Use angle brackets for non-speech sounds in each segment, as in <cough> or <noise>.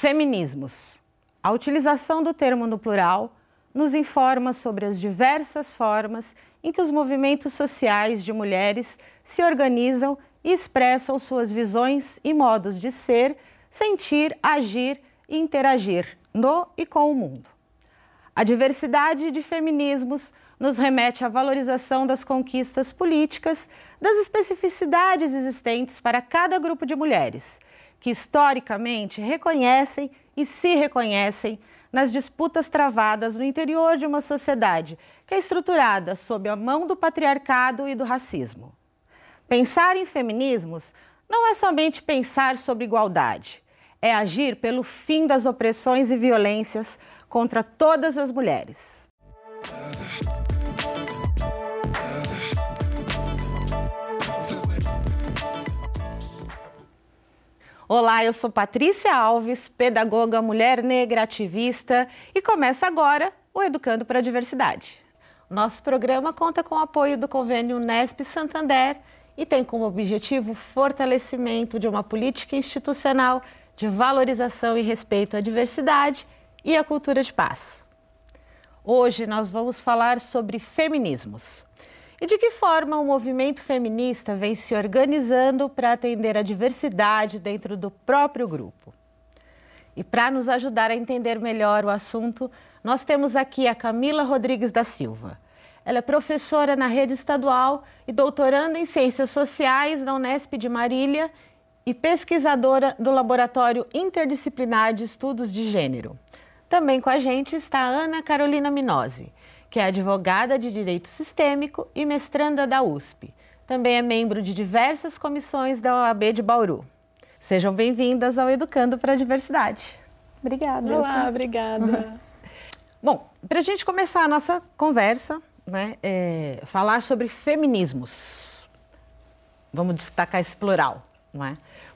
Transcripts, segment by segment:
Feminismos. A utilização do termo no plural nos informa sobre as diversas formas em que os movimentos sociais de mulheres se organizam e expressam suas visões e modos de ser, sentir, agir e interagir no e com o mundo. A diversidade de feminismos nos remete à valorização das conquistas políticas, das especificidades existentes para cada grupo de mulheres, que historicamente reconhecem e se reconhecem nas disputas travadas no interior de uma sociedade que é estruturada sob a mão do patriarcado e do racismo. Pensar em feminismos não é somente pensar sobre igualdade, é agir pelo fim das opressões e violências contra todas as mulheres. Olá, eu sou Patrícia Alves, pedagoga, mulher negra, ativista, e começa agora o Educando para a Diversidade. Nosso programa conta com o apoio do convênio Nesp Santander e tem como objetivo o fortalecimento de uma política institucional de valorização e respeito à diversidade e à cultura de paz. Hoje nós vamos falar sobre feminismos. E de que forma o movimento feminista vem se organizando para atender a diversidade dentro do próprio grupo? E para nos ajudar a entender melhor o assunto, nós temos aqui a Camila Rodrigues da Silva. Ela é professora na rede estadual e doutoranda em Ciências Sociais da Unesp de Marília e pesquisadora do Laboratório Interdisciplinar de Estudos de Gênero. Também com a gente está Ana Carolina Minosi que é advogada de Direito Sistêmico e mestranda da USP. Também é membro de diversas comissões da OAB de Bauru. Sejam bem-vindas ao Educando para a Diversidade. Obrigada. Olá, obrigada. <laughs> Bom, para a gente começar a nossa conversa, né, é, falar sobre feminismos. Vamos destacar esse plural, não é?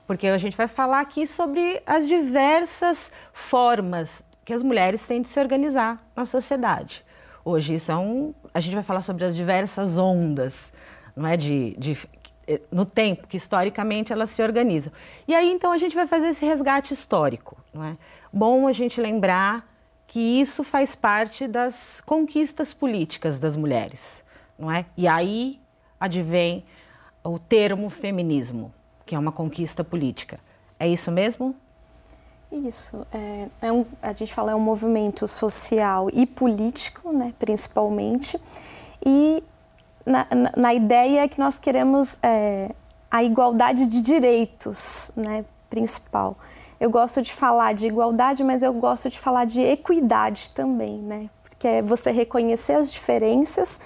Porque a gente vai falar aqui sobre as diversas formas que as mulheres têm de se organizar na sociedade hoje. Isso é um. A gente vai falar sobre as diversas ondas, não é? De, de, no tempo, que historicamente elas se organizam. E aí, então, a gente vai fazer esse resgate histórico, não é? Bom a gente lembrar que isso faz parte das conquistas políticas das mulheres, não é? E aí advém o termo feminismo, que é uma conquista política. É isso mesmo? Isso. É, é um, a gente fala é um movimento social e político, né, principalmente. E na, na, na ideia que nós queremos é, a igualdade de direitos, né, principal. Eu gosto de falar de igualdade, mas eu gosto de falar de equidade também, né? Porque é você reconhecer as diferenças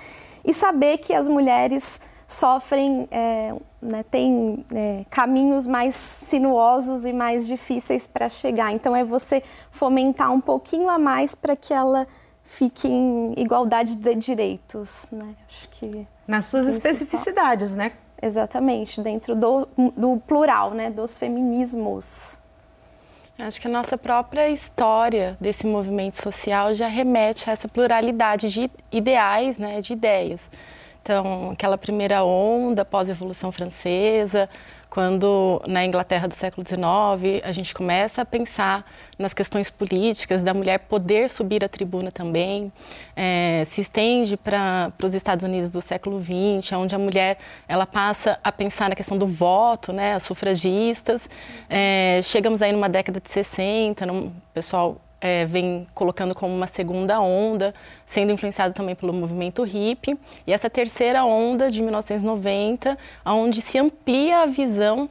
e saber que as mulheres sofrem, é, né, têm é, caminhos mais sinuosos e mais difíceis para chegar. Então, é você fomentar um pouquinho a mais para que ela fique em igualdade de direitos. Né? Acho que Nas suas especificidades, né? Exatamente, dentro do, do plural, né, dos feminismos. Acho que a nossa própria história desse movimento social já remete a essa pluralidade de ideais, né, de ideias. Então, aquela primeira onda pós-evolução francesa, quando na Inglaterra do século XIX a gente começa a pensar nas questões políticas da mulher poder subir a tribuna também, é, se estende para os Estados Unidos do século XX, onde a mulher ela passa a pensar na questão do voto, né, as sufragistas. É, chegamos aí numa década de 60, o pessoal é, vem colocando como uma segunda onda, sendo influenciado também pelo movimento hippie. E essa terceira onda de 1990, onde se amplia a visão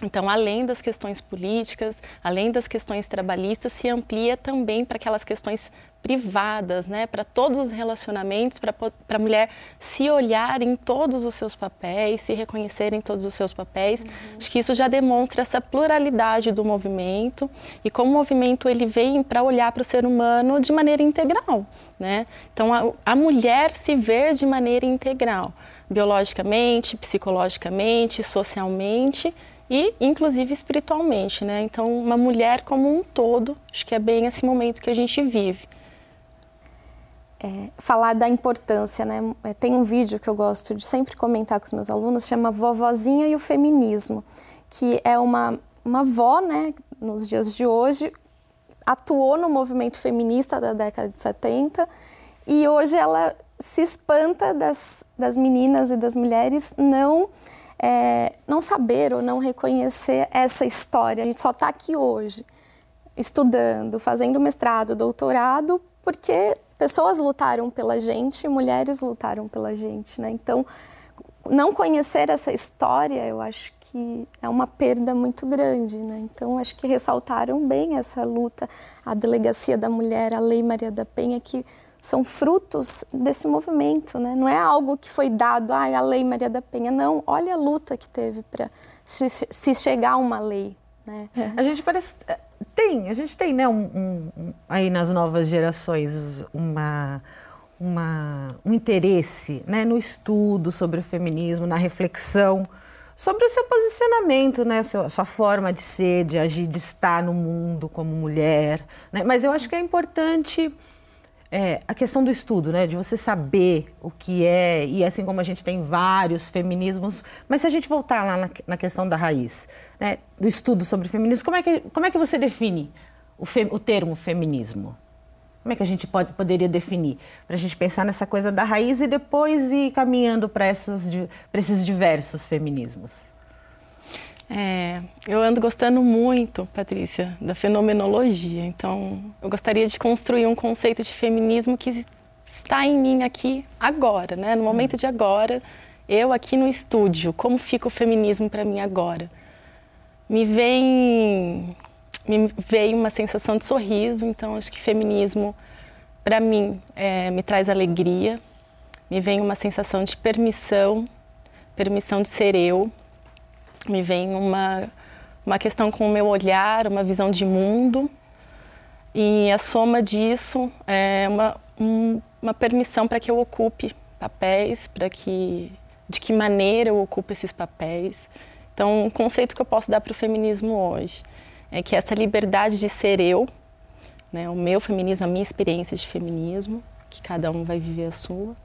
então, além das questões políticas, além das questões trabalhistas, se amplia também para aquelas questões privadas, né? para todos os relacionamentos, para a mulher se olhar em todos os seus papéis, se reconhecer em todos os seus papéis. Uhum. Acho que isso já demonstra essa pluralidade do movimento e como o movimento ele vem para olhar para o ser humano de maneira integral. Né? Então, a, a mulher se ver de maneira integral, biologicamente, psicologicamente, socialmente e inclusive espiritualmente, né? Então, uma mulher como um todo, acho que é bem esse momento que a gente vive. É, falar da importância, né? É, tem um vídeo que eu gosto de sempre comentar com os meus alunos, chama Vovozinha e o Feminismo, que é uma, uma avó, né, nos dias de hoje, atuou no movimento feminista da década de 70 e hoje ela se espanta das, das meninas e das mulheres não é, não saber ou não reconhecer essa história. A gente só está aqui hoje, estudando, fazendo mestrado, doutorado, porque pessoas lutaram pela gente, mulheres lutaram pela gente, né? Então, não conhecer essa história, eu acho que é uma perda muito grande, né? Então, acho que ressaltaram bem essa luta, a Delegacia da Mulher, a Lei Maria da Penha, que são frutos desse movimento, né? Não é algo que foi dado, ah, a Lei Maria da Penha, não. Olha a luta que teve para se, se, chegar a uma lei, né? A gente parece tem, a gente tem, né, um, um, aí nas novas gerações uma uma, um interesse né, no estudo sobre o feminismo, na reflexão sobre o seu posicionamento, né, a sua forma de ser, de agir, de estar no mundo como mulher. Né? Mas eu acho que é importante é, a questão do estudo, né, de você saber o que é, e assim como a gente tem vários feminismos, mas se a gente voltar lá na, na questão da raiz, né, do estudo sobre feminismo, como é que, como é que você define o, fe, o termo feminismo? Como é que a gente pode, poderia definir? Para a gente pensar nessa coisa da raiz e depois ir caminhando para esses diversos feminismos. É, eu ando gostando muito, Patrícia, da fenomenologia. Então, eu gostaria de construir um conceito de feminismo que está em mim aqui agora, né? No momento de agora, eu aqui no estúdio, como fica o feminismo para mim agora? Me vem me veio uma sensação de sorriso, então acho que feminismo, para mim, é, me traz alegria, me vem uma sensação de permissão, permissão de ser eu, me vem uma, uma questão com o meu olhar, uma visão de mundo, e a soma disso é uma, um, uma permissão para que eu ocupe papéis, para que de que maneira eu ocupo esses papéis. Então, um conceito que eu posso dar para o feminismo hoje é que essa liberdade de ser eu, né, o meu feminismo, a minha experiência de feminismo, que cada um vai viver a sua.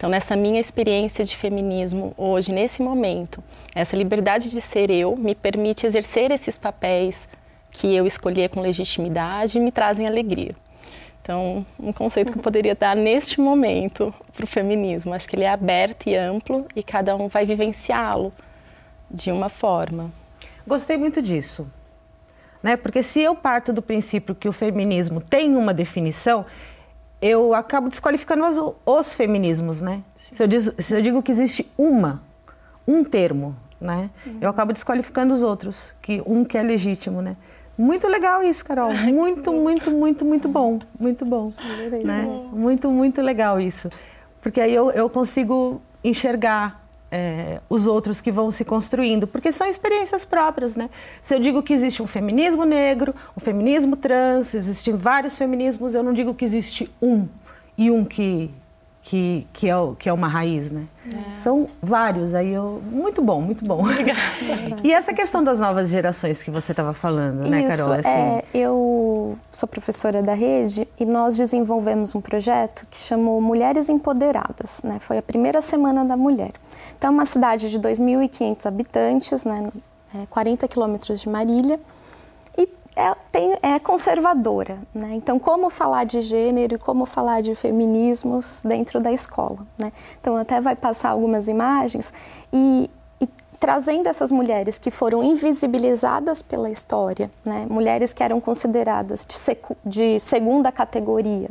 Então, nessa minha experiência de feminismo hoje, nesse momento, essa liberdade de ser eu me permite exercer esses papéis que eu escolhi com legitimidade e me trazem alegria. Então, um conceito que eu poderia dar neste momento para o feminismo, acho que ele é aberto e amplo e cada um vai vivenciá-lo de uma forma. Gostei muito disso. Né? Porque se eu parto do princípio que o feminismo tem uma definição, eu acabo desqualificando os, os feminismos, né? Se eu, diz, se eu, digo que existe uma, um termo, né? Uhum. Eu acabo desqualificando os outros, que um que é legítimo, né? Muito legal isso, Carol. Muito, muito, muito, muito bom. Muito bom. Né? Muito, muito legal isso. Porque aí eu, eu consigo enxergar é, os outros que vão se construindo, porque são experiências próprias, né? Se eu digo que existe um feminismo negro, um feminismo trans, existem vários feminismos, eu não digo que existe um e um que que, que, é, que é uma raiz, né? É. São vários, aí eu... Muito bom, muito bom. Obrigada. <laughs> e essa questão das novas gerações que você estava falando, né, Carol? Assim... É, eu sou professora da rede e nós desenvolvemos um projeto que chamou Mulheres Empoderadas, né? Foi a primeira semana da mulher. Então, é uma cidade de 2.500 habitantes, né? 40 é, quilômetros de Marília, é, tem, é conservadora. Né? Então, como falar de gênero e como falar de feminismos dentro da escola. Né? Então, até vai passar algumas imagens e, e trazendo essas mulheres que foram invisibilizadas pela história, né? mulheres que eram consideradas de, secu, de segunda categoria.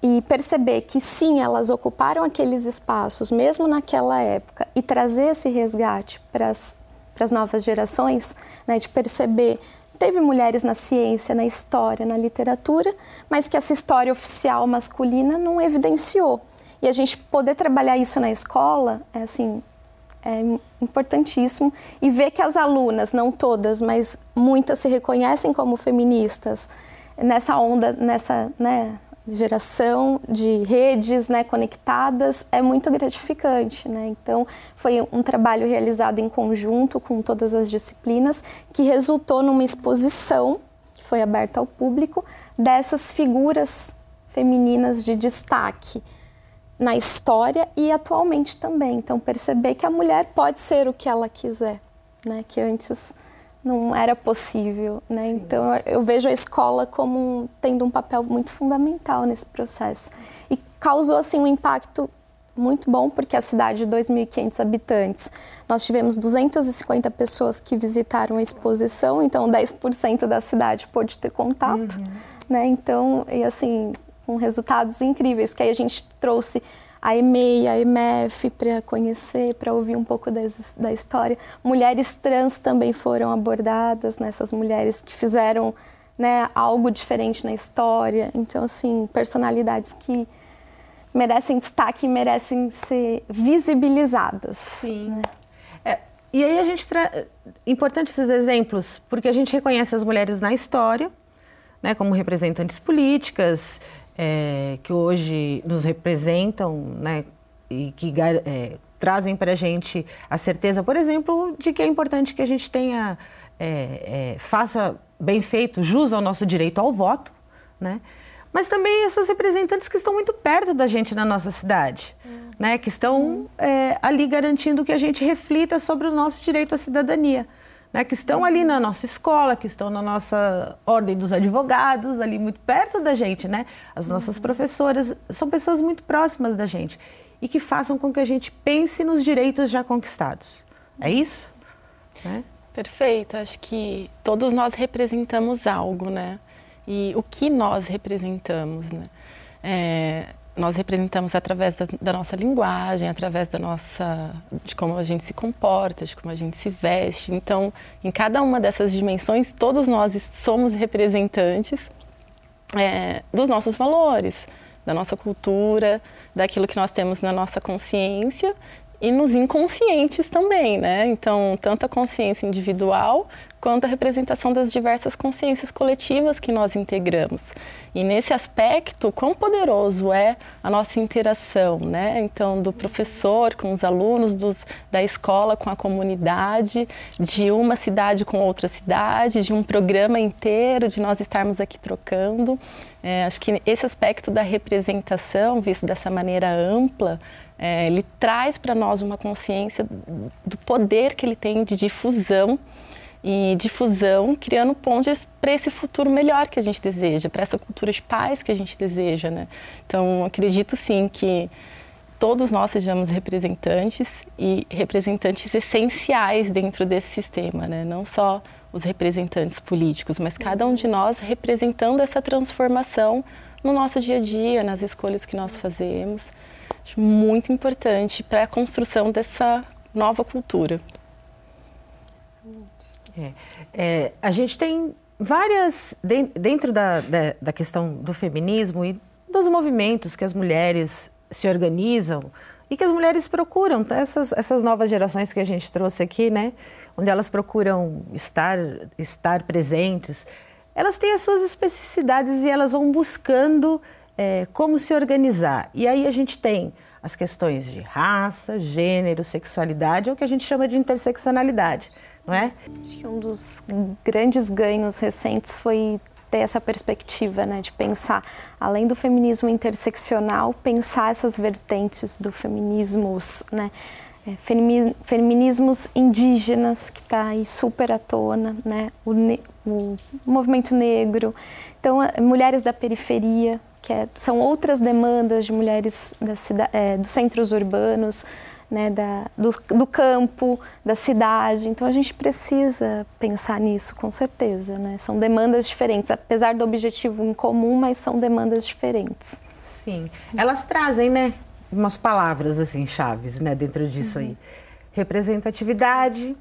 E perceber que sim, elas ocuparam aqueles espaços, mesmo naquela época, e trazer esse resgate para as novas gerações, né, de perceber Teve mulheres na ciência, na história, na literatura, mas que essa história oficial masculina não evidenciou. E a gente poder trabalhar isso na escola é assim é importantíssimo e ver que as alunas, não todas, mas muitas se reconhecem como feministas nessa onda, nessa, né, geração de redes né, conectadas é muito gratificante. Né? Então, foi um trabalho realizado em conjunto com todas as disciplinas que resultou numa exposição que foi aberta ao público dessas figuras femininas de destaque na história e atualmente também. Então, perceber que a mulher pode ser o que ela quiser, né? que antes não era possível, né? Sim. Então eu vejo a escola como tendo um papel muito fundamental nesse processo e causou assim um impacto muito bom porque a cidade de 2.500 habitantes, nós tivemos 250 pessoas que visitaram a exposição, então 10% da cidade pôde ter contato, uhum. né? Então, e assim, com resultados incríveis que aí a gente trouxe a EMEI, a EMF para conhecer, para ouvir um pouco das, da história. Mulheres trans também foram abordadas, nessas né? mulheres que fizeram né, algo diferente na história. Então, assim, personalidades que merecem destaque e merecem ser visibilizadas. Sim. Né? É, e aí a gente traz importantes esses exemplos, porque a gente reconhece as mulheres na história, né, como representantes políticas, é, que hoje nos representam, né, e que é, trazem para a gente a certeza, por exemplo, de que é importante que a gente tenha, é, é, faça bem feito jus ao nosso direito ao voto, né? Mas também essas representantes que estão muito perto da gente na nossa cidade, hum. né? Que estão hum. ali garantindo que a gente reflita sobre o nosso direito à cidadania né, que estão ali na nossa escola, que estão na nossa ordem dos advogados, ali muito perto da gente, né? As nossas uhum. professoras são pessoas muito próximas da gente e que façam com que a gente pense nos direitos já conquistados. É isso? Né? Perfeito. Acho que todos nós representamos algo, né? E o que nós representamos, né? É, nós representamos através da, da, nossa linguagem, através da nossa de como a gente se comporta, de como a gente se veste. Então, em cada uma dessas dimensões, todos nós somos representantes é, dos nossos valores, da nossa cultura, daquilo que nós temos na nossa consciência e nos inconscientes também, né? Então, tanto a consciência individual quanto a representação das diversas consciências coletivas que nós integramos. E nesse aspecto, quão poderoso é a nossa interação, né? Então, do professor com os alunos, dos, da escola com a comunidade, de uma cidade com outra cidade, de um programa inteiro, de nós estarmos aqui trocando. É, acho que esse aspecto da representação, visto dessa maneira ampla, é, ele traz para nós uma consciência do poder que ele tem de difusão e difusão, criando pontes para esse futuro melhor que a gente deseja, para essa cultura de paz que a gente deseja, né? Então, acredito sim que todos nós sejamos representantes e representantes essenciais dentro desse sistema, né? Não só os representantes políticos, mas cada um de nós representando essa transformação no nosso dia a dia, nas escolhas que nós fazemos muito importante para a construção dessa nova cultura. É, é, a gente tem várias, dentro da, da, da, questão do feminismo e dos movimentos que as mulheres se organizam e que as mulheres procuram, tá? essas, essas novas gerações que a gente trouxe aqui, né? onde elas procuram estar, estar presentes, elas têm as suas especificidades e elas vão buscando é, como se organizar. E aí a gente tem as questões de raça, gênero, sexualidade, ou o que a gente chama de interseccionalidade, não é? Acho que um dos grandes ganhos recentes foi ter essa perspectiva, né, de pensar, além do feminismo interseccional, pensar essas vertentes do feminismo, né, é, feminismos indígenas, que está aí super à tona, né, o, o movimento negro, então, mulheres da periferia, que é, são outras demandas de mulheres cida, é, dos centros urbanos, né, da, do, do, campo, da cidade. Então a gente precisa pensar nisso, com certeza. Né? São demandas diferentes, apesar do objetivo em comum, mas são demandas diferentes. Sim, elas trazem, né, umas palavras assim chaves, né, dentro disso uhum. aí. Representatividade,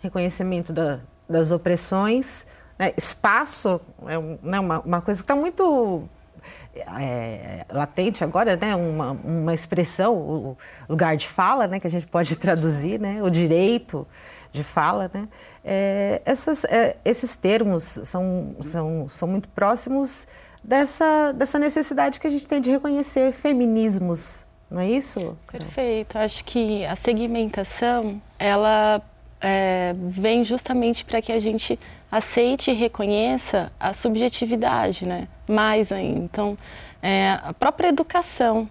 reconhecimento da, das opressões, né, espaço é né, uma, uma coisa que está muito é, latente agora, né, uma, uma expressão, o lugar de fala, né, que a gente pode <laughs> traduzir, né, o direito de fala, né, é, essas, é, esses termos são, são, são muito próximos dessa, dessa necessidade que a gente tem de reconhecer feminismos, não é isso? Perfeito. Acho que a segmentação, ela é, vem justamente para que a gente aceite e reconheça a subjetividade, né? Mais ainda. Então, é, a própria educação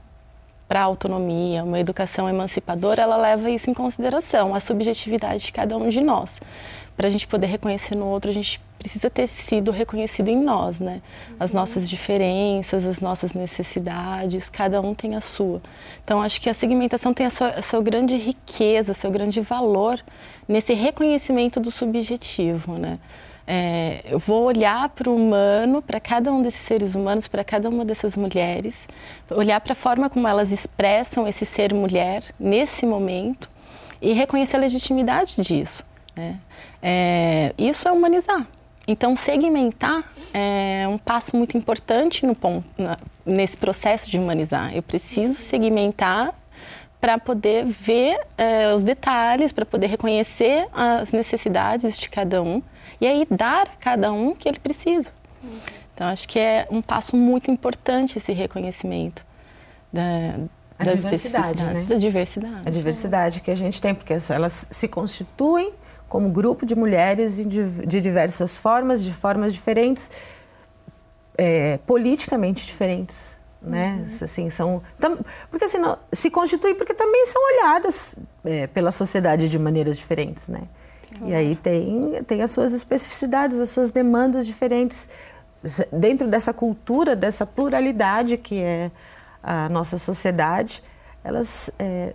para a autonomia, uma educação emancipadora, ela leva isso em consideração, a subjetividade de cada um de nós. Para a gente poder reconhecer no outro, a gente precisa ter sido reconhecido em nós, né? As uhum. nossas diferenças, as nossas necessidades, cada um tem a sua. Então, acho que a segmentação tem a sua, a sua grande riqueza, seu grande valor nesse reconhecimento do subjetivo, né? É, eu vou olhar para o humano, para cada um desses seres humanos, para cada uma dessas mulheres, olhar para a forma como elas expressam esse ser mulher nesse momento e reconhecer a legitimidade disso. Né? É, isso é humanizar. Então, segmentar é um passo muito importante no ponto, na, nesse processo de humanizar. Eu preciso segmentar para poder ver é, os detalhes, para poder reconhecer as necessidades de cada um e aí dar a cada um o que ele precisa. Então, acho que é um passo muito importante esse reconhecimento da, a da diversidade, né? da diversidade. A diversidade que a gente tem, porque elas se constituem como grupo de mulheres de diversas formas, de formas diferentes, é, politicamente diferentes né? Uhum. Assim, são, tam, porque assim, não, se constituem porque também são olhadas é, pela sociedade de maneiras diferentes, né? Uhum. E aí tem, tem as suas especificidades, as suas demandas diferentes dentro dessa cultura, dessa pluralidade que é a nossa sociedade, elas é,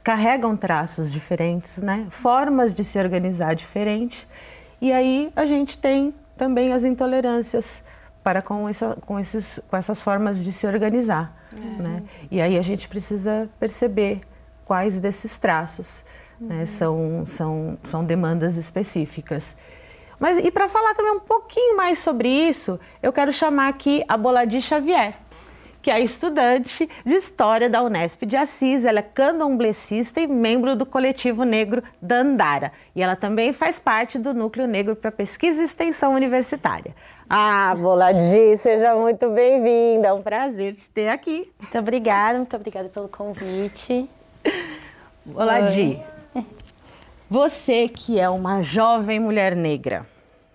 carregam traços diferentes, né? Formas de se organizar diferentes. E aí a gente tem também as intolerâncias para com, essa, com, esses, com essas formas de se organizar. É. Né? E aí a gente precisa perceber quais desses traços né, uhum. né, são, são, são demandas específicas. Mas e para falar também um pouquinho mais sobre isso, eu quero chamar aqui a Boladi Xavier que é estudante de História da Unesp de Assis. Ela é candomblessista e membro do coletivo negro Dandara. E ela também faz parte do Núcleo Negro para Pesquisa e Extensão Universitária. Ah, Boladi, seja muito bem-vinda. É um prazer te ter aqui. Muito obrigada, muito obrigada pelo convite. Boladi, você que é uma jovem mulher negra,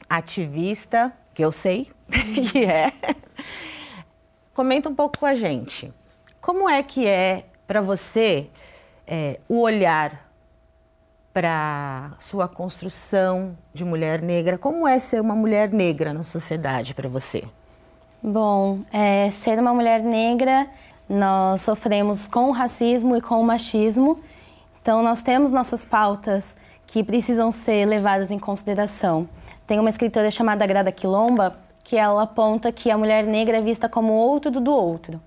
ativista, que eu sei <laughs> que é, Comenta um pouco com a gente. Como é que é para você é, o olhar para sua construção de mulher negra? Como é ser uma mulher negra na sociedade para você? Bom, é, ser uma mulher negra, nós sofremos com o racismo e com o machismo. Então, nós temos nossas pautas que precisam ser levadas em consideração. Tem uma escritora chamada Grada Quilomba que ela aponta que a mulher negra é vista como outro do outro.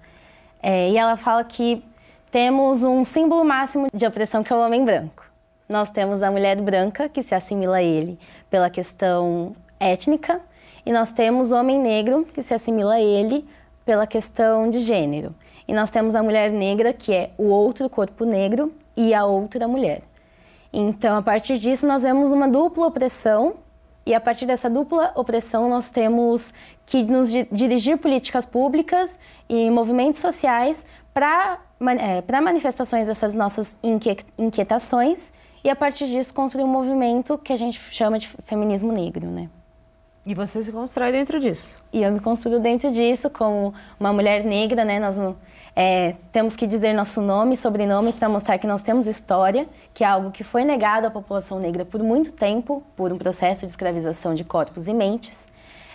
É, e ela fala que temos um símbolo máximo de opressão que é o homem branco. Nós temos a mulher branca, que se assimila a ele pela questão étnica, e nós temos o homem negro, que se assimila a ele pela questão de gênero. E nós temos a mulher negra, que é o outro corpo negro, e a outra mulher. Então, a partir disso, nós vemos uma dupla opressão e a partir dessa dupla opressão, nós temos que nos dirigir políticas públicas e movimentos sociais para é, manifestações dessas nossas inquietações e, a partir disso, construir um movimento que a gente chama de feminismo negro, né? E você se constrói dentro disso? E eu me construo dentro disso como uma mulher negra, né? Nós é, temos que dizer nosso nome e sobrenome para mostrar que nós temos história, que é algo que foi negado à população negra por muito tempo, por um processo de escravização de corpos e mentes.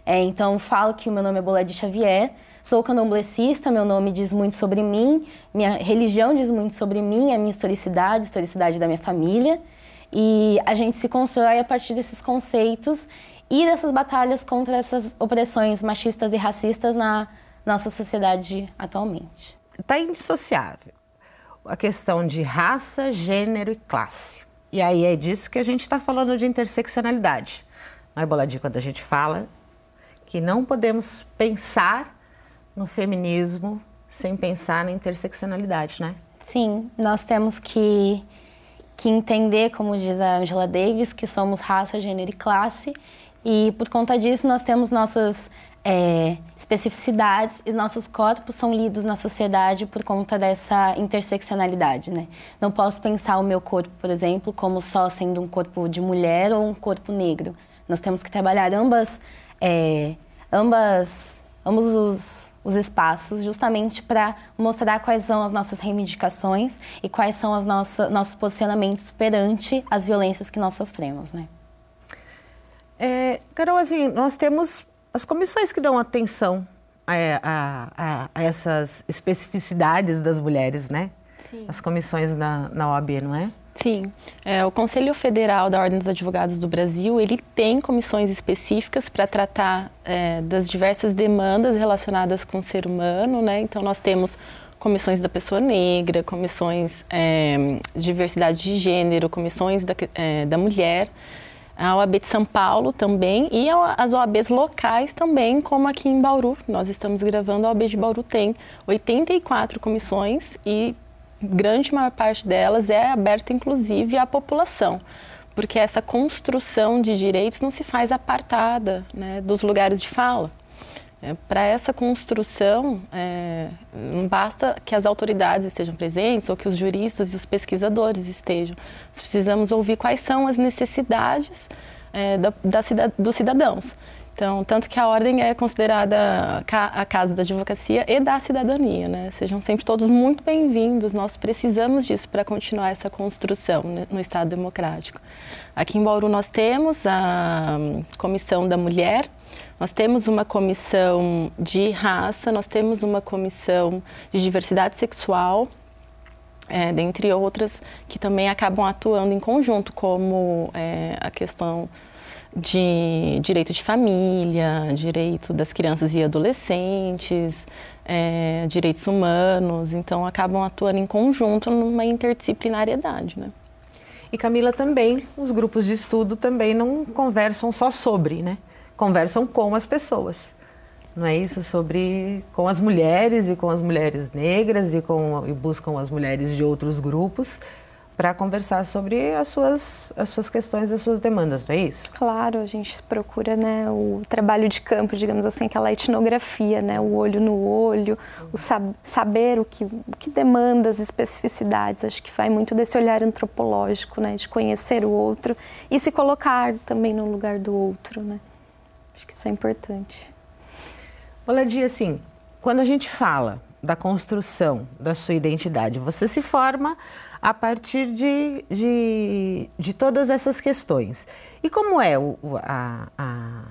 É, então, falo que o meu nome é Bolade Xavier, sou candomblessista, meu nome diz muito sobre mim, minha religião diz muito sobre mim, a minha historicidade, a historicidade da minha família. E a gente se constrói a partir desses conceitos e dessas batalhas contra essas opressões machistas e racistas na nossa sociedade atualmente está indissociável a questão de raça, gênero e classe. E aí é disso que a gente está falando de interseccionalidade. Não é, Boladinho, quando a gente fala que não podemos pensar no feminismo sem pensar na interseccionalidade, né? Sim, nós temos que, que entender, como diz a Angela Davis, que somos raça, gênero e classe. E por conta disso, nós temos nossas é, especificidades e nossos corpos são lidos na sociedade por conta dessa interseccionalidade, né? Não posso pensar o meu corpo, por exemplo, como só sendo um corpo de mulher ou um corpo negro. Nós temos que trabalhar ambas, é, ambas, ambos os, os espaços justamente para mostrar quais são as nossas reivindicações e quais são os nossos posicionamentos perante as violências que nós sofremos, né? É, Carol, assim, nós temos as comissões que dão atenção a, a, a, essas especificidades das mulheres, né? Sim. As comissões na, na OAB, não é? Sim, é, o Conselho Federal da Ordem dos Advogados do Brasil ele tem comissões específicas para tratar é, das diversas demandas relacionadas com o ser humano, né? Então nós temos comissões da pessoa negra, comissões é, de diversidade de gênero, comissões da, é, da mulher, a OAB de São Paulo também e as OABs locais também, como aqui em Bauru. Nós estamos gravando, a OAB de Bauru tem 84 comissões e grande maior parte delas é aberta inclusive à população, porque essa construção de direitos não se faz apartada né, dos lugares de fala. É, Para essa construção, é, não basta que as autoridades estejam presentes ou que os juristas e os pesquisadores estejam. Nós precisamos ouvir quais são as necessidades é, da, da, dos cidadãos. Então, tanto que a ordem é considerada a casa da advocacia e da cidadania, né? Sejam sempre todos muito bem-vindos. Nós precisamos disso para continuar essa construção no Estado democrático. Aqui em Bauru nós temos a Comissão da Mulher, nós temos uma comissão de raça, nós temos uma comissão de diversidade sexual, é, dentre outras, que também acabam atuando em conjunto, como é, a questão de direito de família, direito das crianças e adolescentes, é, direitos humanos, então acabam atuando em conjunto numa interdisciplinariedade, né? E Camila também, os grupos de estudo também não conversam só sobre, né? Conversam com as pessoas. Não é isso sobre com as mulheres e com as mulheres negras e com e buscam as mulheres de outros grupos para conversar sobre as suas, as suas questões, as suas demandas, não é isso? Claro, a gente procura né, o trabalho de campo, digamos assim, aquela etnografia, né, o olho no olho, o sab saber o que, o que demanda, as especificidades. Acho que vai muito desse olhar antropológico, né, de conhecer o outro e se colocar também no lugar do outro. Né? Acho que isso é importante. Olha, Dia, assim, quando a gente fala da construção da sua identidade, você se forma a partir de, de, de todas essas questões. E como é o, a, a,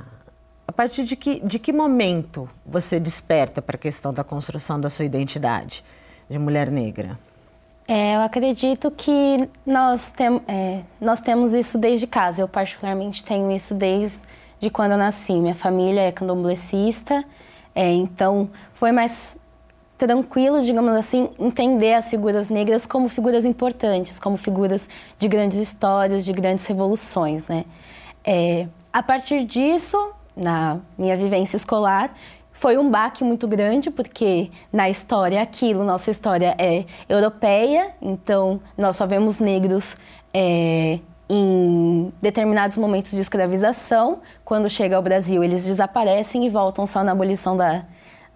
a partir de que, de que momento você desperta para a questão da construção da sua identidade de mulher negra? É, eu acredito que nós, tem, é, nós temos isso desde casa. Eu, particularmente, tenho isso desde quando eu nasci. Minha família é candomblessista, é, então foi mais tranquilo, digamos assim, entender as figuras negras como figuras importantes, como figuras de grandes histórias, de grandes revoluções, né? É, a partir disso, na minha vivência escolar, foi um baque muito grande, porque na história aquilo, nossa história é europeia, então nós só vemos negros é, em determinados momentos de escravização. Quando chega ao Brasil, eles desaparecem e voltam só na abolição da,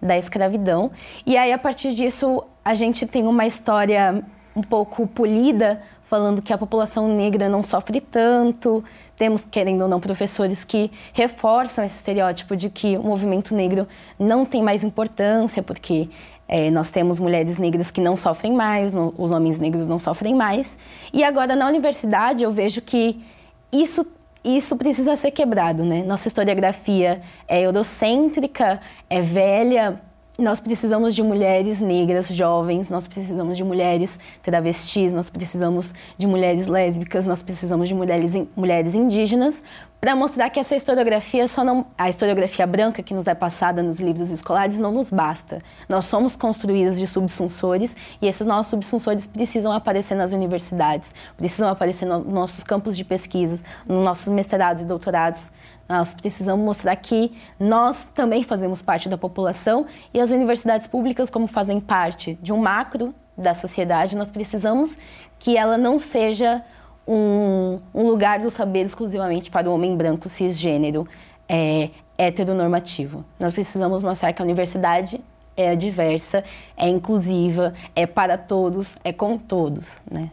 da escravidão. E aí, a partir disso, a gente tem uma história um pouco polida, falando que a população negra não sofre tanto. Temos, querendo ou não, professores que reforçam esse estereótipo de que o movimento negro não tem mais importância, porque é, nós temos mulheres negras que não sofrem mais, no, os homens negros não sofrem mais. E agora, na universidade, eu vejo que isso isso precisa ser quebrado, né? Nossa historiografia é eurocêntrica, é velha. Nós precisamos de mulheres negras jovens, nós precisamos de mulheres travestis, nós precisamos de mulheres lésbicas, nós precisamos de mulheres, mulheres indígenas, para mostrar que essa historiografia só não a historiografia branca que nos é passada nos livros escolares não nos basta. Nós somos construídas de subsunsores e esses nossos subsunsores precisam aparecer nas universidades, precisam aparecer nos nossos campos de pesquisa, nos nossos mestrados e doutorados. Nós precisamos mostrar que nós também fazemos parte da população e as universidades públicas, como fazem parte de um macro da sociedade, nós precisamos que ela não seja um, um lugar do saber exclusivamente para o homem branco cisgênero é, heteronormativo. Nós precisamos mostrar que a universidade é diversa, é inclusiva, é para todos, é com todos, né?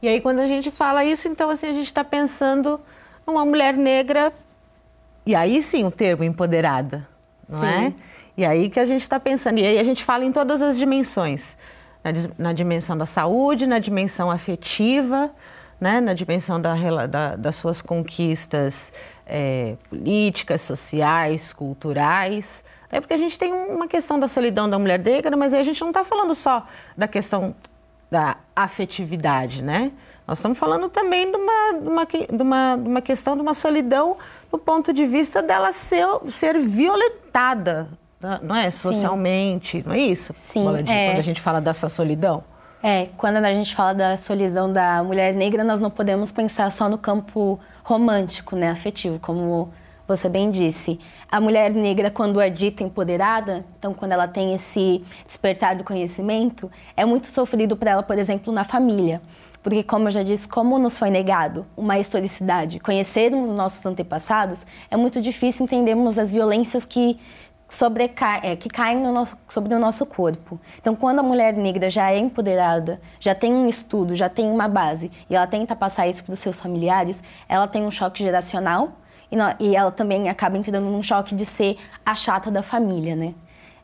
E aí quando a gente fala isso, então assim a gente está pensando numa mulher negra e aí sim o termo empoderada, não sim. é? E aí que a gente está pensando e aí a gente fala em todas as dimensões, na, na dimensão da saúde, na dimensão afetiva, né, na dimensão da, da, das suas conquistas é, políticas, sociais, culturais. É porque a gente tem uma questão da solidão da mulher negra, mas aí a gente não está falando só da questão da afetividade, né? Nós estamos falando também de uma, de uma, de uma, de uma questão de uma solidão do ponto de vista dela ser, ser violentada, né? não é? Socialmente, Sim. não é isso? Sim. é... Quando a gente fala dessa solidão. É, quando a gente fala da solidão da mulher negra, nós não podemos pensar só no campo romântico, né, afetivo, como você bem disse. A mulher negra, quando é dita empoderada, então quando ela tem esse despertar do conhecimento, é muito sofrido para ela, por exemplo, na família. Porque, como eu já disse, como nos foi negado uma historicidade, conhecermos nossos antepassados, é muito difícil entendermos as violências que é, que caem no nosso, sobre o nosso corpo. Então, quando a mulher negra já é empoderada, já tem um estudo, já tem uma base, e ela tenta passar isso para os seus familiares, ela tem um choque geracional e, no, e ela também acaba entrando num choque de ser a chata da família, né?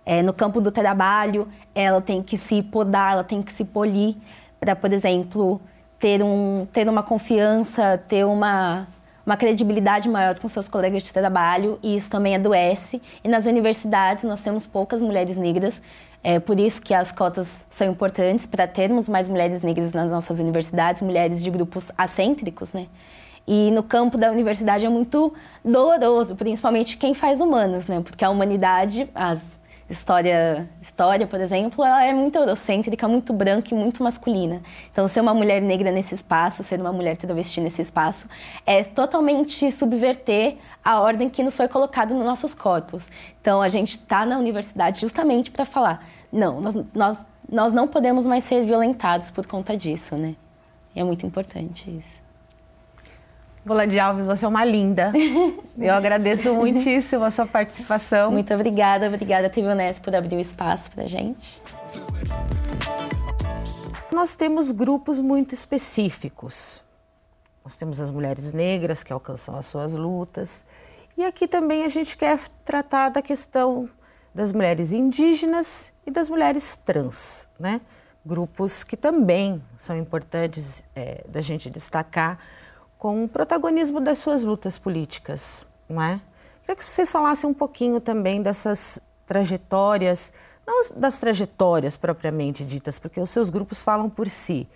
É, no campo do trabalho, ela tem que se podar, ela tem que se polir para, por exemplo, ter, um, ter uma confiança, ter uma uma credibilidade maior com seus colegas de trabalho e isso também adoece. E nas universidades nós temos poucas mulheres negras, é por isso que as cotas são importantes para termos mais mulheres negras nas nossas universidades, mulheres de grupos acêntricos, né? E no campo da universidade é muito doloroso, principalmente quem faz humanos, né? Porque a humanidade, as história, história, por exemplo, ela é muito eurocêntrica, muito branca e muito masculina. Então, ser uma mulher negra nesse espaço, ser uma mulher travesti nesse espaço, é totalmente subverter a ordem que nos foi colocada nos nossos corpos. Então, a gente está na universidade justamente para falar, não, nós, nós, nós não podemos mais ser violentados por conta disso, né? E é muito importante isso. De Alves, você é uma linda. <laughs> Eu agradeço muitíssimo a sua participação. Muito obrigada, obrigada, TV Unesp, por abrir o espaço para gente. Nós temos grupos muito específicos. Nós temos as mulheres negras que alcançam as suas lutas. E aqui também a gente quer tratar da questão das mulheres indígenas e das mulheres trans, né? Grupos que também são importantes é, da gente destacar com o protagonismo das suas lutas políticas, não é? Queria que vocês falassem um pouquinho também dessas trajetórias, não das trajetórias propriamente ditas, porque os seus grupos falam por si,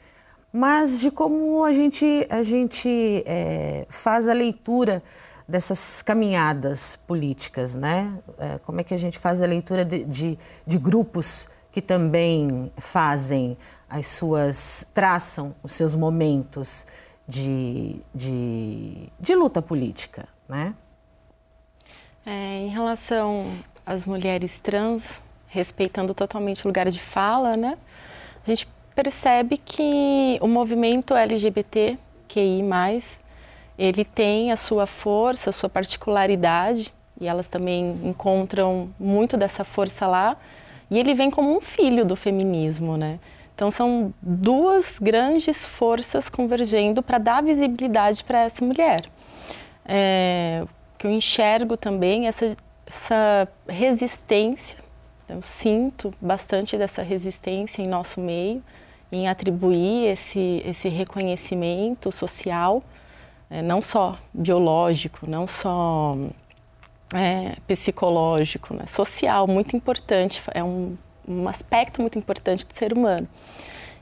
mas de como a gente, a gente é, faz a leitura dessas caminhadas políticas, né? É, como é que a gente faz a leitura de, de, de grupos que também fazem as suas, traçam os seus momentos de, de, de luta política, né? É, em relação às mulheres trans, respeitando totalmente o lugar de fala, né? A gente percebe que o movimento LGBTQI+, ele tem a sua força, a sua particularidade, e elas também encontram muito dessa força lá, e ele vem como um filho do feminismo, né? Então são duas grandes forças convergendo para dar visibilidade para essa mulher. É, que eu enxergo também essa, essa resistência, eu sinto bastante dessa resistência em nosso meio, em atribuir esse, esse reconhecimento social, é, não só biológico, não só é, psicológico, né, social, muito importante, é um um aspecto muito importante do ser humano.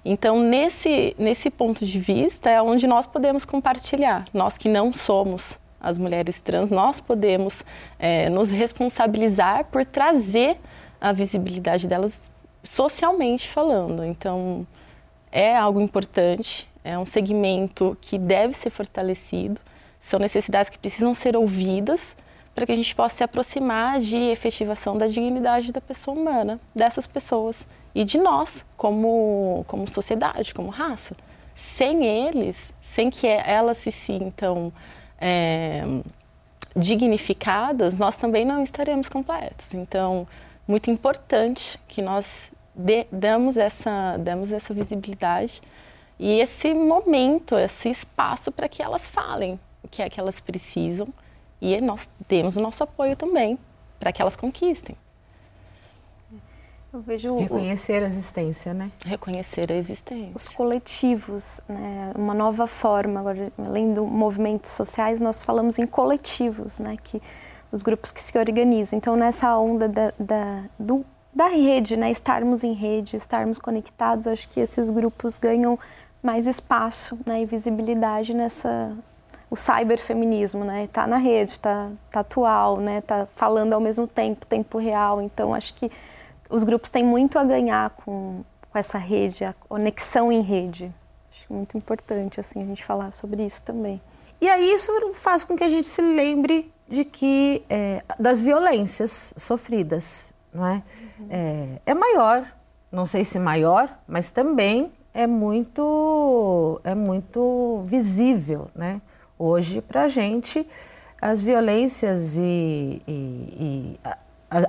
Então, nesse, nesse ponto de vista, é onde nós podemos compartilhar. Nós que não somos as mulheres trans, nós podemos é, nos responsabilizar por trazer a visibilidade delas socialmente falando. Então, é algo importante, é um segmento que deve ser fortalecido, são necessidades que precisam ser ouvidas para que a gente possa se aproximar de efetivação da dignidade da pessoa humana, dessas pessoas e de nós como, como sociedade, como raça. Sem eles, sem que elas se sintam é, dignificadas, nós também não estaremos completos. Então, muito importante que nós damos, essa, damos essa visibilidade e esse momento, esse espaço para que elas falem o que é que elas precisam e nós temos o nosso apoio também para que elas conquistem. Eu vejo reconhecer o, a existência, né? Reconhecer a existência. Os coletivos, né? Uma nova forma. Agora, além do movimentos sociais, nós falamos em coletivos, né? Que os grupos que se organizam. Então, nessa onda da, da, do, da rede, né? Estarmos em rede, estarmos conectados, acho que esses grupos ganham mais espaço, né? E visibilidade nessa o cyberfeminismo, né? Está na rede, está tá atual, né? Está falando ao mesmo tempo, tempo real. Então, acho que os grupos têm muito a ganhar com, com essa rede, a conexão em rede. Acho muito importante assim a gente falar sobre isso também. E aí isso faz com que a gente se lembre de que é, das violências sofridas, não é? Uhum. é? É maior, não sei se maior, mas também é muito é muito visível, né? Hoje para a gente as violências e, e, e a,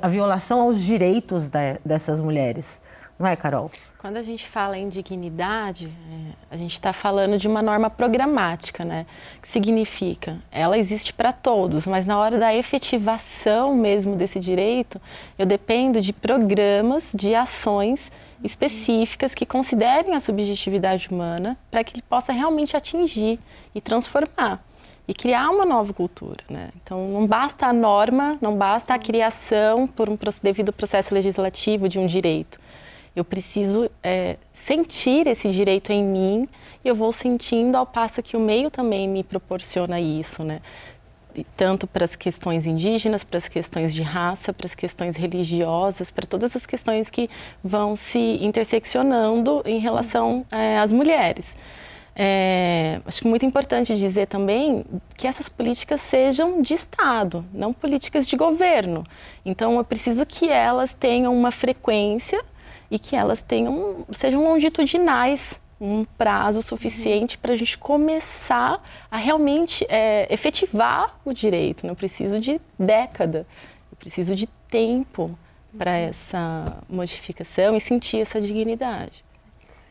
a violação aos direitos de, dessas mulheres. Não é, Carol? Quando a gente fala em dignidade, é, a gente está falando de uma norma programática, né? Que significa, ela existe para todos, mas na hora da efetivação mesmo desse direito, eu dependo de programas, de ações específicas que considerem a subjetividade humana para que ele possa realmente atingir e transformar e criar uma nova cultura. Né? Então, não basta a norma, não basta a criação por um devido processo legislativo de um direito. Eu preciso é, sentir esse direito em mim e eu vou sentindo ao passo que o meio também me proporciona isso, né? Tanto para as questões indígenas, para as questões de raça, para as questões religiosas, para todas as questões que vão se interseccionando em relação é, às mulheres. É, acho muito importante dizer também que essas políticas sejam de Estado, não políticas de governo. Então, eu preciso que elas tenham uma frequência e que elas tenham, sejam longitudinais, um prazo suficiente uhum. para a gente começar a realmente é, efetivar o direito. Não preciso de década, eu preciso de tempo para essa modificação e sentir essa dignidade.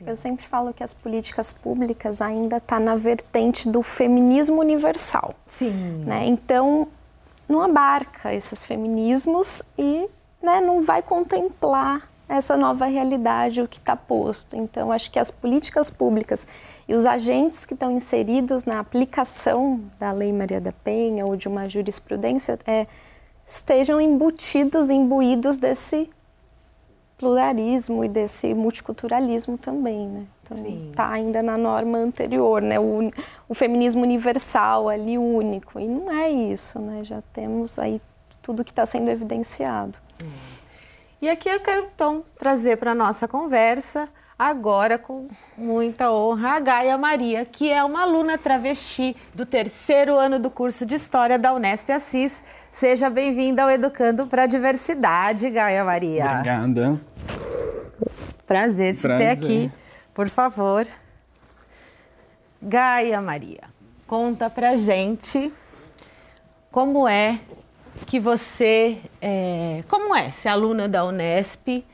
Eu sempre falo que as políticas públicas ainda está na vertente do feminismo universal. Sim. Né? Então, não abarca esses feminismos e né, não vai contemplar essa nova realidade, o que está posto. Então, acho que as políticas públicas e os agentes que estão inseridos na aplicação da Lei Maria da Penha ou de uma jurisprudência é, estejam embutidos, imbuídos desse pluralismo e desse multiculturalismo também, né? Então, está ainda na norma anterior, né? O, o, feminismo universal ali único e não é isso, né? Já temos aí tudo que está sendo evidenciado. E aqui eu quero então trazer para nossa conversa agora com muita honra a Gaia Maria, que é uma aluna travesti do terceiro ano do curso de História da Unesp Assis. Seja bem-vinda ao Educando para a Diversidade, Gaia Maria. Obrigada. Prazer te Prazer. ter aqui. Por favor. Gaia Maria, conta pra gente como é que você, é, como é ser aluna da Unesp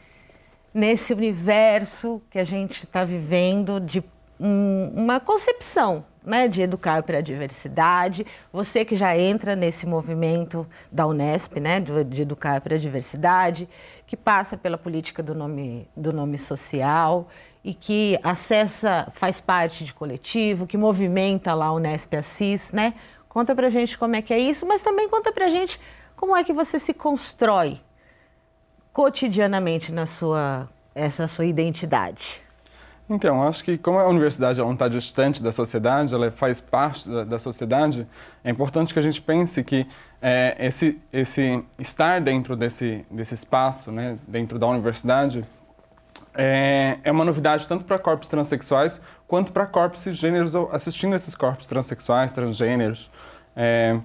nesse universo que a gente está vivendo de um, uma concepção né, de educar para a diversidade. Você que já entra nesse movimento da Unesp, né, de, de educar para a diversidade, que passa pela política do nome, do nome social e que acessa, faz parte de coletivo, que movimenta lá o Unesp Assis, né? Conta para gente como é que é isso, mas também conta para gente como é que você se constrói cotidianamente na sua essa sua identidade. Então, acho que como a universidade não está distante da sociedade, ela faz parte da, da, sociedade, é importante que a gente pense que é, esse, esse estar dentro desse, desse espaço, né, dentro da universidade, é, é uma novidade tanto para corpos transexuais quanto para corpos cisgêneros assistindo esses corpos transexuais, transgêneros. É,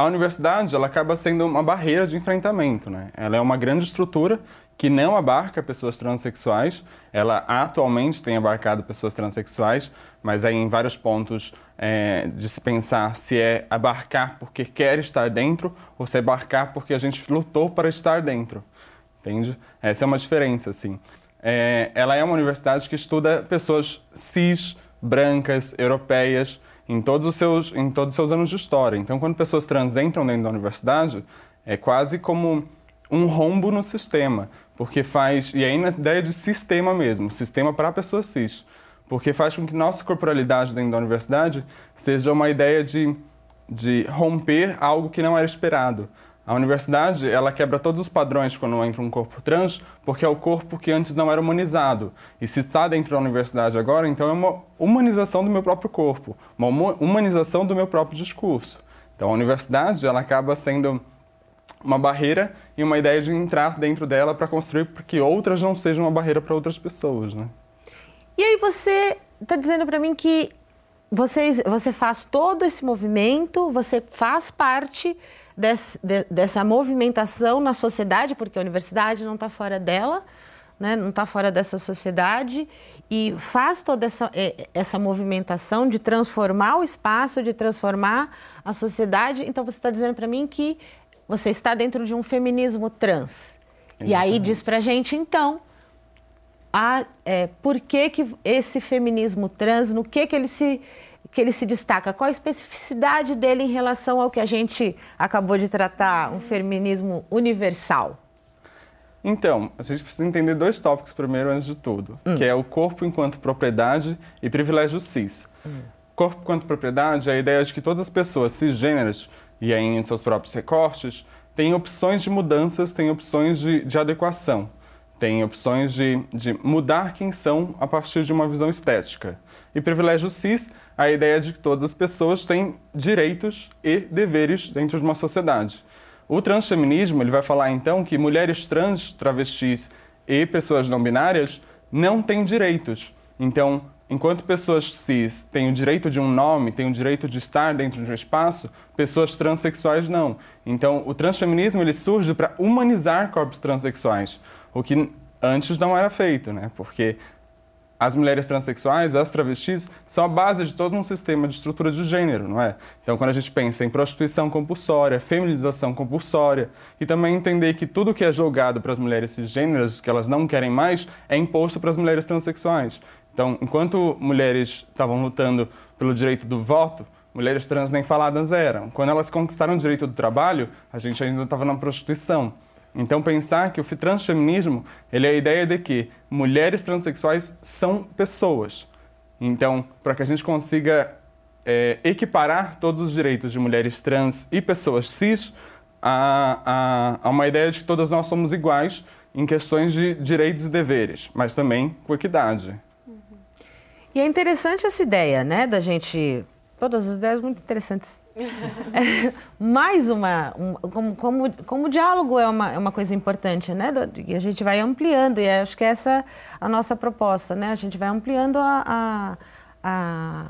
a universidade ela acaba sendo uma barreira de enfrentamento. Né? Ela é uma grande estrutura que não abarca pessoas transexuais. Ela atualmente tem abarcado pessoas transexuais, mas aí em vários pontos é, de se pensar se é abarcar porque quer estar dentro ou se é abarcar porque a gente lutou para estar dentro. Entende? Essa é uma diferença, assim. É, ela é uma universidade que estuda pessoas cis, brancas, europeias, em todos os seus, em todos os seus anos de história. Então, quando pessoas trans entram dentro da universidade, é quase como um rombo no sistema, porque faz, e aí na ideia de sistema mesmo, sistema para pessoas cis, porque faz com que nossa corporalidade dentro da universidade seja uma ideia de, de romper algo que não era esperado. A universidade, ela quebra todos os padrões quando entra um corpo trans, porque é o corpo que antes não era humanizado. E se está dentro da universidade agora, então é uma humanização do meu próprio corpo, uma humanização do meu próprio discurso. Então a universidade, ela acaba sendo uma barreira e uma ideia de entrar dentro dela para construir para que outras não sejam uma barreira para outras pessoas, né? E aí você está dizendo para mim que você, você faz todo esse movimento, você faz parte desse, de, dessa movimentação na sociedade, porque a universidade não está fora dela, né, não está fora dessa sociedade, e faz toda essa, é, essa movimentação de transformar o espaço, de transformar a sociedade. Então você está dizendo para mim que você está dentro de um feminismo trans. Exatamente. E aí diz para gente, então, a, é, por que, que esse feminismo trans, no que, que ele se que ele se destaca? Qual a especificidade dele em relação ao que a gente acabou de tratar, um feminismo universal? Então, a gente precisa entender dois tópicos primeiro, antes de tudo, hum. que é o corpo enquanto propriedade e privilégio cis. Hum. Corpo enquanto propriedade é a ideia de que todas as pessoas cisgêneras, e aí em seus próprios recortes, têm opções de mudanças, têm opções de, de adequação, têm opções de, de mudar quem são a partir de uma visão estética. E privilégio cis, a ideia de que todas as pessoas têm direitos e deveres dentro de uma sociedade. O transfeminismo ele vai falar então que mulheres trans, travestis e pessoas não binárias não têm direitos. Então, enquanto pessoas cis têm o direito de um nome, têm o direito de estar dentro de um espaço, pessoas transexuais não. Então, o transfeminismo ele surge para humanizar corpos transexuais, o que antes não era feito, né? Porque as mulheres transexuais, as travestis, são a base de todo um sistema de estrutura de gênero, não é? Então, quando a gente pensa em prostituição compulsória, feminização compulsória, e também entender que tudo que é julgado para as mulheres cisgêneras, que elas não querem mais, é imposto para as mulheres transexuais. Então, enquanto mulheres estavam lutando pelo direito do voto, mulheres trans nem faladas eram. Quando elas conquistaram o direito do trabalho, a gente ainda estava na prostituição. Então pensar que o transfeminismo ele é a ideia de que mulheres transexuais são pessoas. Então, para que a gente consiga é, equiparar todos os direitos de mulheres trans e pessoas cis a, a, a, uma ideia de que todas nós somos iguais em questões de direitos e deveres, mas também com equidade. Uhum. E é interessante essa ideia, né, da gente todas as ideias muito interessantes. é, <laughs> mais uma, um, como, como, como o diálogo é uma, é uma coisa importante, né? E a gente vai ampliando, e acho que essa é a nossa proposta, né? A gente vai ampliando a, a,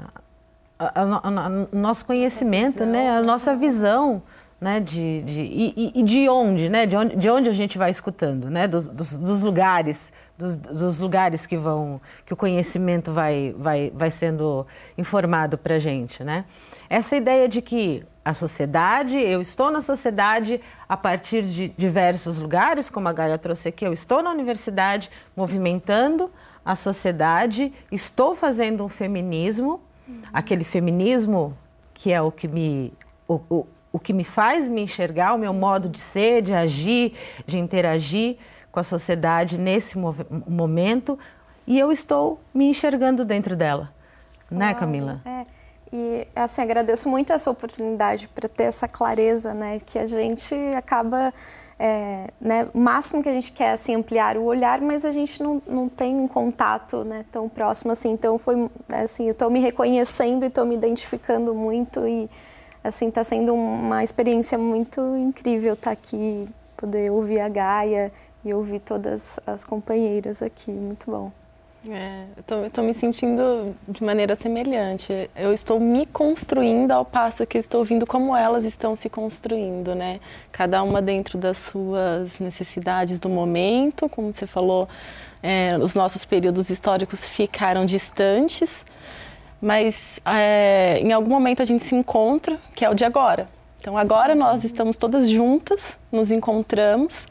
a, o nosso conhecimento, né? A nossa visão. Né, de, de, e, e de onde, né, de onde, de onde a gente vai escutando, né, dos, dos, dos lugares dos, dos, lugares que vão que o conhecimento vai, vai, vai sendo informado para a gente, né? Essa ideia de que a sociedade, eu estou na sociedade a partir de diversos lugares, como a Gaia trouxe aqui, eu estou na universidade movimentando a sociedade, estou fazendo um feminismo, uhum. aquele feminismo que é o que me o, o, o que me faz me enxergar, o meu modo de ser, de agir, de interagir com a sociedade nesse momento e eu estou me enxergando dentro dela, claro, né, Camila? É. E assim agradeço muito essa oportunidade para ter essa clareza, né, que a gente acaba é, né, o máximo que a gente quer assim ampliar o olhar, mas a gente não, não tem um contato né, tão próximo assim. Então foi assim, eu estou me reconhecendo e estou me identificando muito e assim está sendo uma experiência muito incrível estar tá aqui, poder ouvir a Gaia e ouvir todas as companheiras aqui. Muito bom. É, eu estou me sentindo de maneira semelhante. Eu estou me construindo ao passo que estou ouvindo como elas estão se construindo, né? Cada uma dentro das suas necessidades do momento, como você falou, é, os nossos períodos históricos ficaram distantes, mas é, em algum momento a gente se encontra, que é o de agora. Então agora nós estamos todas juntas, nos encontramos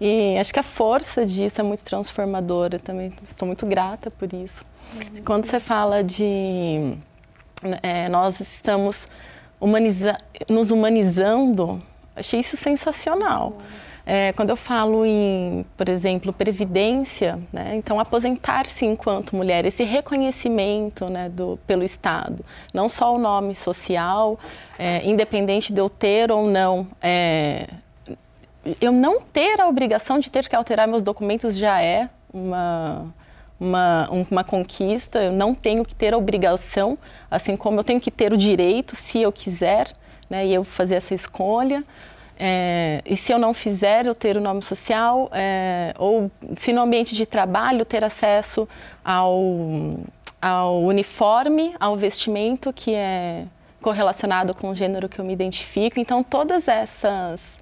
e acho que a força disso é muito transformadora também. Estou muito grata por isso. Uhum. Quando você fala de é, nós estamos humaniza nos humanizando, achei isso sensacional. Uhum. É, quando eu falo em, por exemplo, previdência, né, então aposentar-se enquanto mulher, esse reconhecimento né, do, pelo Estado, não só o nome social, é, independente de eu ter ou não, é, eu não ter a obrigação de ter que alterar meus documentos já é uma, uma, uma conquista, eu não tenho que ter a obrigação, assim como eu tenho que ter o direito, se eu quiser, né, e eu fazer essa escolha. É, e se eu não fizer, eu ter o nome social, é, ou se no ambiente de trabalho ter acesso ao, ao uniforme, ao vestimento que é correlacionado com o gênero que eu me identifico. Então, todas essas,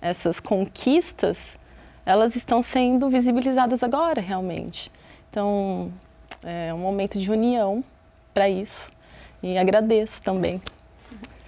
essas conquistas, elas estão sendo visibilizadas agora, realmente. Então, é um momento de união para isso. E agradeço também.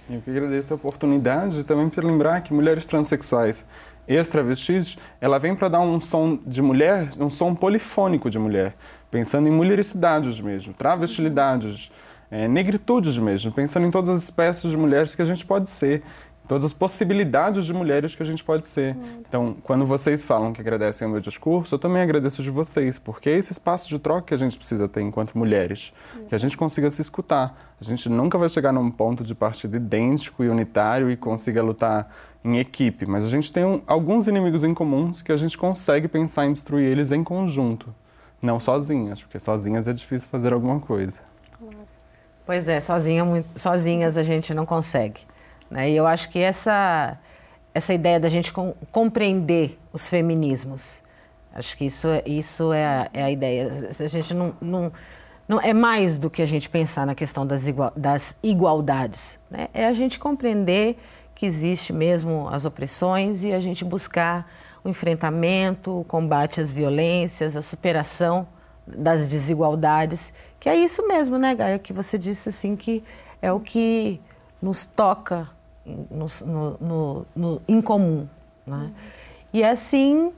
Eu que agradeço a oportunidade também para lembrar que mulheres transexuais e as travestis, ela vem para dar um som de mulher, um som polifônico de mulher, pensando em mulhericidades mesmo, travestilidades, é, negritudes mesmo, pensando em todas as espécies de mulheres que a gente pode ser todas as possibilidades de mulheres que a gente pode ser. Então, quando vocês falam que agradecem ao meu discurso, eu também agradeço de vocês, porque é esse espaço de troca que a gente precisa ter enquanto mulheres, que a gente consiga se escutar. A gente nunca vai chegar num ponto de partido idêntico e unitário e consiga lutar em equipe, mas a gente tem um, alguns inimigos em comuns que a gente consegue pensar em destruir eles em conjunto, não sozinhas, porque sozinhas é difícil fazer alguma coisa. Pois é, sozinha, sozinhas a gente não consegue. Né? E eu acho que essa, essa ideia da gente com, compreender os feminismos, acho que isso, isso é, a, é a ideia. A gente não, não, não é mais do que a gente pensar na questão das, igual, das igualdades. Né? É a gente compreender que existe mesmo as opressões e a gente buscar o enfrentamento, o combate às violências, a superação das desigualdades, que é isso mesmo, né, Gaia, que você disse assim que é o que nos toca no, no, no, no incomum. Né? E assim,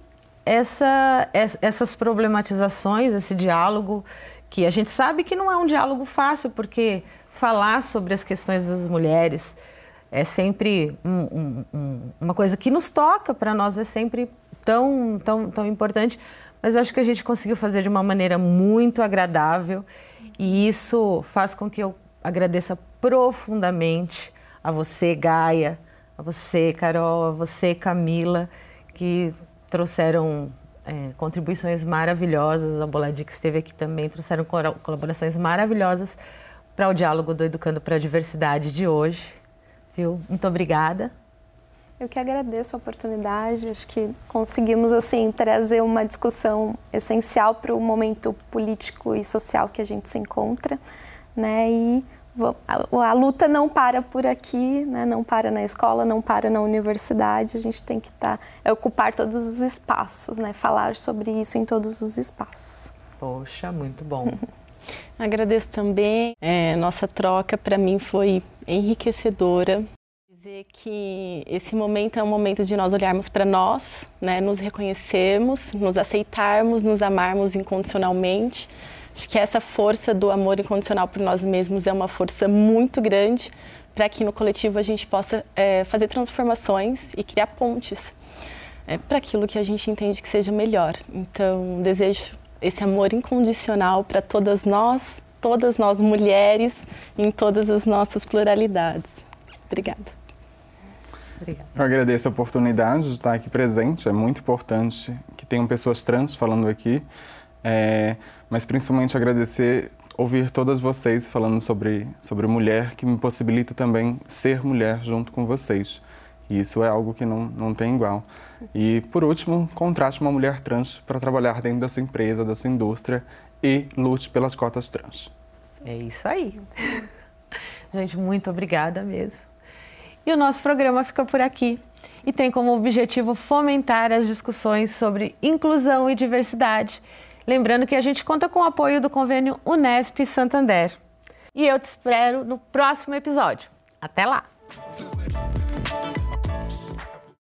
essa, essas problematizações, esse diálogo, que a gente sabe que não é um diálogo fácil, porque falar sobre as questões das mulheres é sempre um, um, um, uma coisa que nos toca, para nós é sempre tão, tão, tão importante, mas acho que a gente conseguiu fazer de uma maneira muito agradável e isso faz com que eu agradeça profundamente a você, Gaia, a você, Carol, a você, Camila, que trouxeram é, contribuições maravilhosas. A Boladic esteve aqui também, trouxeram colaborações maravilhosas para o diálogo do Educando para a Diversidade de hoje. Viu? Muito obrigada. Eu que agradeço a oportunidade. Acho que conseguimos assim trazer uma discussão essencial para o momento político e social que a gente se encontra, né? E a, a, luta não para por aqui, né? não para na escola, não para na universidade. A gente tem que estar, tá, é ocupar todos os espaços, né? falar sobre isso em todos os espaços. Poxa, muito bom. <laughs> Agradeço também. É, nossa troca para mim foi enriquecedora. Dizer que esse momento é um momento de nós olharmos para nós, né? nos reconhecermos, nos aceitarmos, nos amarmos incondicionalmente Acho que essa força do amor incondicional por nós mesmos é uma força muito grande para que no coletivo a gente possa é, fazer transformações e criar pontes é, para aquilo que a gente entende que seja melhor. Então, desejo esse amor incondicional para todas nós, todas nós mulheres, em todas as nossas pluralidades. Obrigada. Obrigada. Eu agradeço a oportunidade de estar aqui presente. É muito importante que tenham pessoas trans falando aqui. É, mas principalmente agradecer ouvir todas vocês falando sobre, sobre mulher, que me possibilita também ser mulher junto com vocês. E isso é algo que não, não tem igual. E, por último, contrate uma mulher trans para trabalhar dentro da sua empresa, da sua indústria e lute pelas cotas trans. É isso aí. <laughs> Gente, muito obrigada mesmo. E o nosso programa fica por aqui e tem como objetivo fomentar as discussões sobre inclusão e diversidade Lembrando que a gente conta com o apoio do convênio Unesp Santander. E eu te espero no próximo episódio. Até lá!